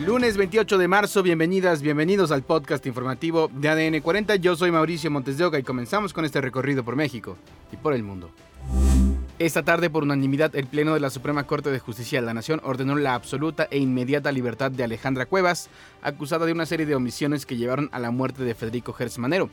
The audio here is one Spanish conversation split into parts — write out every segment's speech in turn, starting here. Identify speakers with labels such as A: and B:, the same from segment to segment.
A: Lunes 28 de marzo, bienvenidas, bienvenidos al podcast informativo de ADN 40. Yo soy Mauricio Montes de Oca y comenzamos con este recorrido por México y por el mundo. Esta tarde, por unanimidad, el Pleno de la Suprema Corte de Justicia de la Nación ordenó la absoluta e inmediata libertad de Alejandra Cuevas, acusada de una serie de omisiones que llevaron a la muerte de Federico Gertz Manero.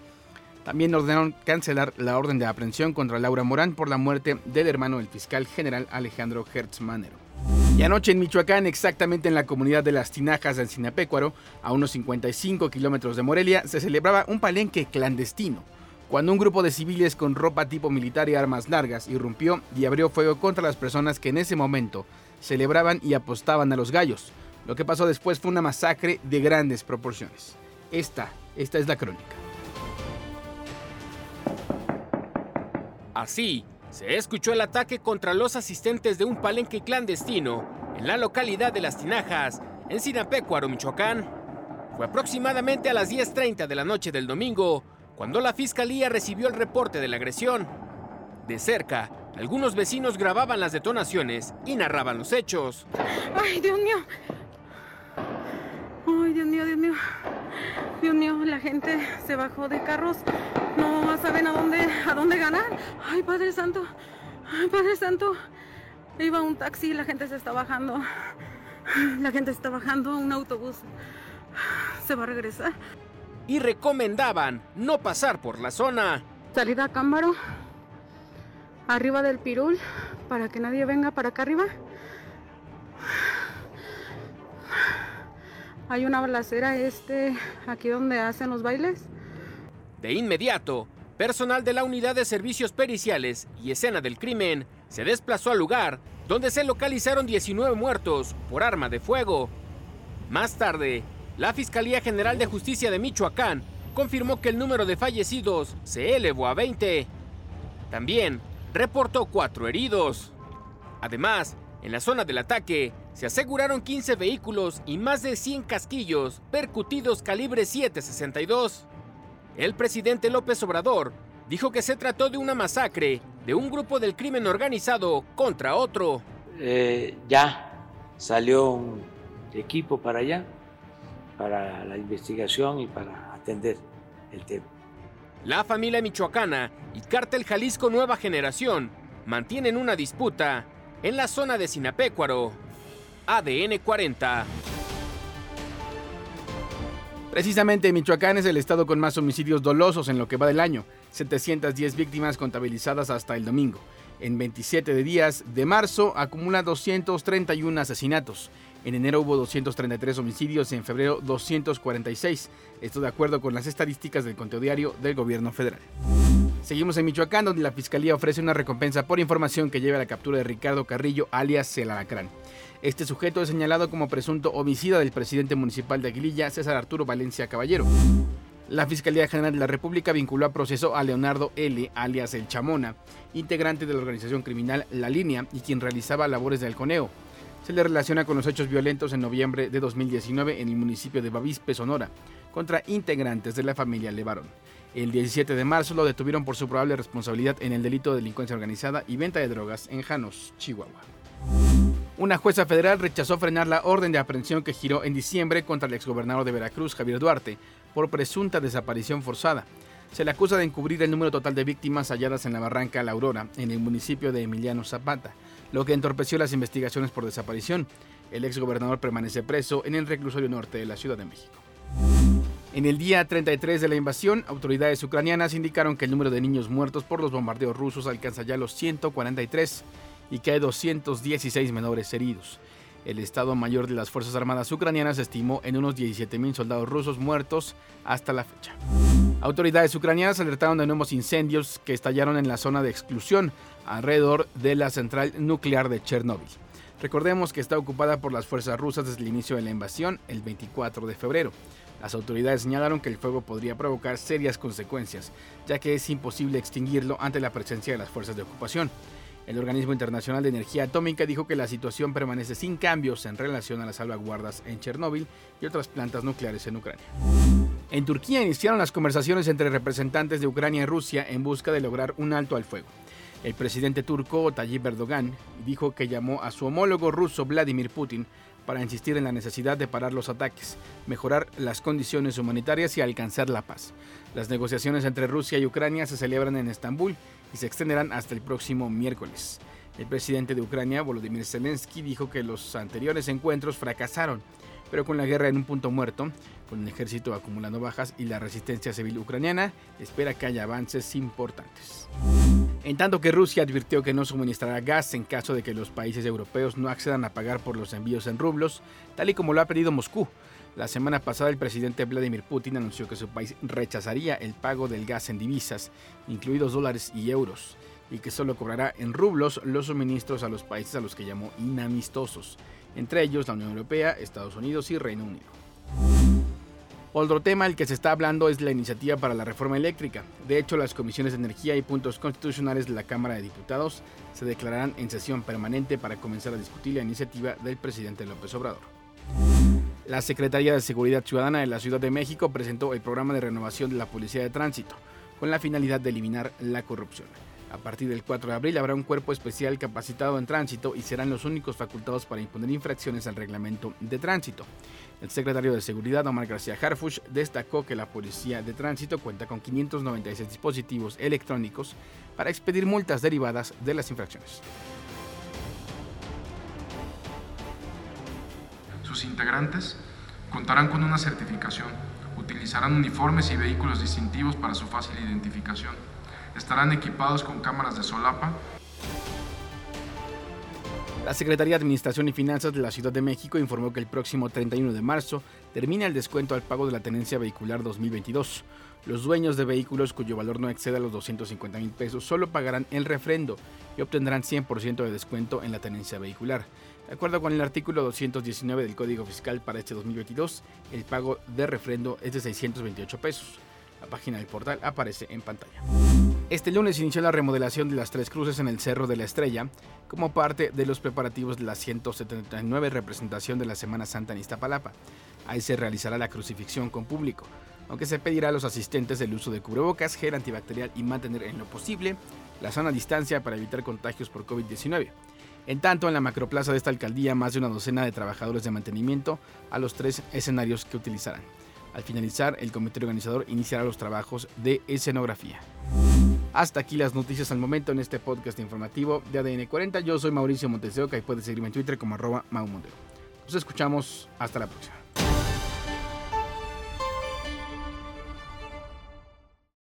A: También ordenaron cancelar la orden de aprehensión contra Laura Morán por la muerte del hermano del fiscal general Alejandro Gertz Manero. Y anoche en Michoacán, exactamente en la comunidad de Las Tinajas del Sinapecuaro, a unos 55 kilómetros de Morelia, se celebraba un palenque clandestino, cuando un grupo de civiles con ropa tipo militar y armas largas irrumpió y abrió fuego contra las personas que en ese momento celebraban y apostaban a los gallos. Lo que pasó después fue una masacre de grandes proporciones. Esta, esta es la crónica.
B: Así, se escuchó el ataque contra los asistentes de un palenque clandestino en la localidad de Las Tinajas, en Sinapecuaro, Michoacán. Fue aproximadamente a las 10.30 de la noche del domingo cuando la fiscalía recibió el reporte de la agresión. De cerca, algunos vecinos grababan las detonaciones y narraban los hechos.
C: ¡Ay, Dios mío! ¡Ay, Dios mío, Dios mío! Dios mío, la gente se bajó de carros saben a dónde, a dónde ganar. Ay, Padre Santo, ay, Padre Santo. Iba un taxi, la gente se está bajando. La gente está bajando, un autobús se va a regresar.
B: Y recomendaban no pasar por la zona.
C: Salida a Cámbaro, arriba del Pirul, para que nadie venga para acá arriba. Hay una balacera este, aquí donde hacen los bailes.
B: De inmediato, personal de la Unidad de Servicios Periciales y Escena del Crimen se desplazó al lugar donde se localizaron 19 muertos por arma de fuego. Más tarde, la Fiscalía General de Justicia de Michoacán confirmó que el número de fallecidos se elevó a 20. También reportó cuatro heridos. Además, en la zona del ataque se aseguraron 15 vehículos y más de 100 casquillos percutidos calibre 762. El presidente López Obrador dijo que se trató de una masacre de un grupo del crimen organizado contra otro.
D: Eh, ya salió un equipo para allá, para la investigación y para atender el tema.
B: La familia michoacana y Cártel Jalisco Nueva Generación mantienen una disputa en la zona de Sinapecuaro. ADN 40.
A: Precisamente Michoacán es el estado con más homicidios dolosos en lo que va del año, 710 víctimas contabilizadas hasta el domingo. En 27 de días de marzo acumula 231 asesinatos. En enero hubo 233 homicidios y en febrero 246. Esto de acuerdo con las estadísticas del conteo diario del gobierno federal. Seguimos en Michoacán, donde la Fiscalía ofrece una recompensa por información que lleva a la captura de Ricardo Carrillo, alias El Alacrán. Este sujeto es señalado como presunto homicida del presidente municipal de Aguililla, César Arturo Valencia Caballero. La Fiscalía General de la República vinculó a proceso a Leonardo L., alias El Chamona, integrante de la organización criminal La Línea y quien realizaba labores de halconeo. Se le relaciona con los hechos violentos en noviembre de 2019 en el municipio de Bavispe, Sonora, contra integrantes de la familia Levarón. El 17 de marzo lo detuvieron por su probable responsabilidad en el delito de delincuencia organizada y venta de drogas en Janos, Chihuahua. Una jueza federal rechazó frenar la orden de aprehensión que giró en diciembre contra el exgobernador de Veracruz, Javier Duarte, por presunta desaparición forzada. Se le acusa de encubrir el número total de víctimas halladas en la barranca La Aurora, en el municipio de Emiliano Zapata, lo que entorpeció las investigaciones por desaparición. El exgobernador permanece preso en el reclusorio norte de la Ciudad de México. En el día 33 de la invasión, autoridades ucranianas indicaron que el número de niños muertos por los bombardeos rusos alcanza ya los 143 y que hay 216 menores heridos. El Estado Mayor de las Fuerzas Armadas ucranianas estimó en unos 17.000 soldados rusos muertos hasta la fecha. Autoridades ucranianas alertaron de nuevos incendios que estallaron en la zona de exclusión alrededor de la central nuclear de Chernóbil. Recordemos que está ocupada por las fuerzas rusas desde el inicio de la invasión, el 24 de febrero. Las autoridades señalaron que el fuego podría provocar serias consecuencias, ya que es imposible extinguirlo ante la presencia de las fuerzas de ocupación. El Organismo Internacional de Energía Atómica dijo que la situación permanece sin cambios en relación a las salvaguardas en Chernóbil y otras plantas nucleares en Ucrania. En Turquía iniciaron las conversaciones entre representantes de Ucrania y Rusia en busca de lograr un alto al fuego. El presidente turco Tayyip Erdogan dijo que llamó a su homólogo ruso Vladimir Putin para insistir en la necesidad de parar los ataques, mejorar las condiciones humanitarias y alcanzar la paz. Las negociaciones entre Rusia y Ucrania se celebran en Estambul y se extenderán hasta el próximo miércoles. El presidente de Ucrania, Volodymyr Zelensky, dijo que los anteriores encuentros fracasaron, pero con la guerra en un punto muerto, con el ejército acumulando bajas y la resistencia civil ucraniana, espera que haya avances importantes. En tanto que Rusia advirtió que no suministrará gas en caso de que los países europeos no accedan a pagar por los envíos en rublos, tal y como lo ha pedido Moscú. La semana pasada el presidente Vladimir Putin anunció que su país rechazaría el pago del gas en divisas, incluidos dólares y euros y que solo cobrará en rublos los suministros a los países a los que llamó inamistosos, entre ellos la Unión Europea, Estados Unidos y Reino Unido. Otro tema del que se está hablando es la iniciativa para la reforma eléctrica. De hecho, las comisiones de energía y puntos constitucionales de la Cámara de Diputados se declararán en sesión permanente para comenzar a discutir la iniciativa del presidente López Obrador. La Secretaría de Seguridad Ciudadana de la Ciudad de México presentó el programa de renovación de la Policía de Tránsito, con la finalidad de eliminar la corrupción. A partir del 4 de abril habrá un cuerpo especial capacitado en tránsito y serán los únicos facultados para imponer infracciones al reglamento de tránsito. El secretario de Seguridad, Omar García Harfush, destacó que la Policía de Tránsito cuenta con 596 dispositivos electrónicos para expedir multas derivadas de las infracciones.
E: Sus integrantes contarán con una certificación, utilizarán uniformes y vehículos distintivos para su fácil identificación estarán equipados con cámaras de solapa.
A: La Secretaría de Administración y Finanzas de la Ciudad de México informó que el próximo 31 de marzo termina el descuento al pago de la tenencia vehicular 2022. Los dueños de vehículos cuyo valor no exceda los 250 mil pesos solo pagarán el refrendo y obtendrán 100% de descuento en la tenencia vehicular. De acuerdo con el artículo 219 del Código Fiscal para este 2022, el pago de refrendo es de 628 pesos. La página del portal aparece en pantalla. Este lunes inició la remodelación de las tres cruces en el Cerro de la Estrella como parte de los preparativos de la 179 representación de la Semana Santa en Iztapalapa. Ahí se realizará la crucifixión con público, aunque se pedirá a los asistentes el uso de cubrebocas, gel antibacterial y mantener en lo posible la sana distancia para evitar contagios por COVID-19. En tanto, en la macroplaza de esta alcaldía, más de una docena de trabajadores de mantenimiento a los tres escenarios que utilizarán. Al finalizar, el comité organizador iniciará los trabajos de escenografía. Hasta aquí las noticias al momento en este podcast informativo de ADN 40. Yo soy Mauricio Monteseoca y puedes seguirme en Twitter como arroba Nos escuchamos. Hasta la próxima.